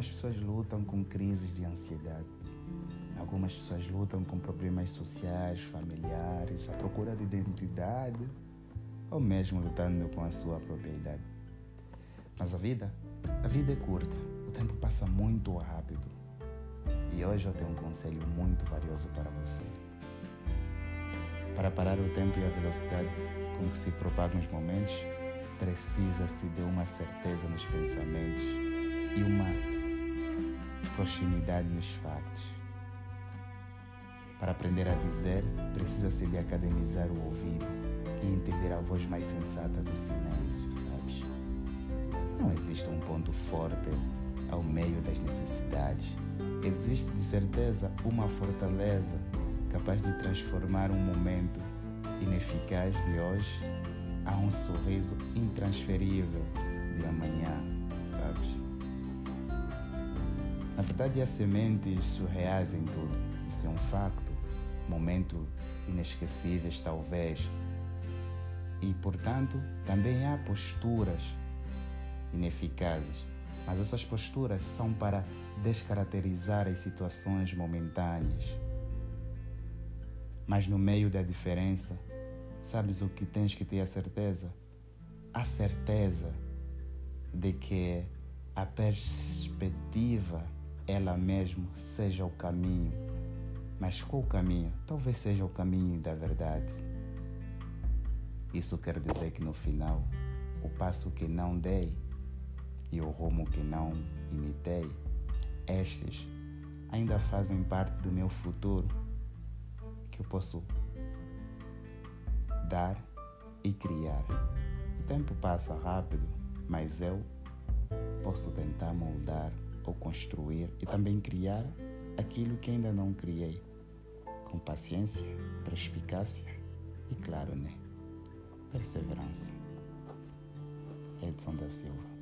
Algumas pessoas lutam com crises de ansiedade. Algumas pessoas lutam com problemas sociais, familiares, à procura de identidade ou mesmo lutando com a sua propriedade. Mas a vida, a vida é curta. O tempo passa muito rápido. E hoje eu tenho um conselho muito valioso para você. Para parar o tempo e a velocidade com que se propagam os momentos, precisa-se de uma certeza nos pensamentos e uma proximidade nos factos. Para aprender a dizer, precisa-se de academizar o ouvido e entender a voz mais sensata do silêncio, sabes? Não existe um ponto forte ao meio das necessidades. Existe de certeza uma fortaleza capaz de transformar um momento ineficaz de hoje a um sorriso intransferível de amanhã, Na verdade, há sementes surreais em tudo. Isso é um facto. Momentos inesquecíveis, talvez. E, portanto, também há posturas ineficazes. Mas essas posturas são para descaracterizar as situações momentâneas. Mas no meio da diferença, sabes o que tens que ter a certeza? A certeza de que a perspectiva ela mesma seja o caminho. Mas qual o caminho? Talvez seja o caminho da verdade. Isso quer dizer que no final, o passo que não dei e o rumo que não imitei, estes ainda fazem parte do meu futuro que eu posso dar e criar. O tempo passa rápido, mas eu posso tentar moldar ou construir e também criar aquilo que ainda não criei, com paciência, perspicácia e, claro, né? Perseverança. Edson da Silva.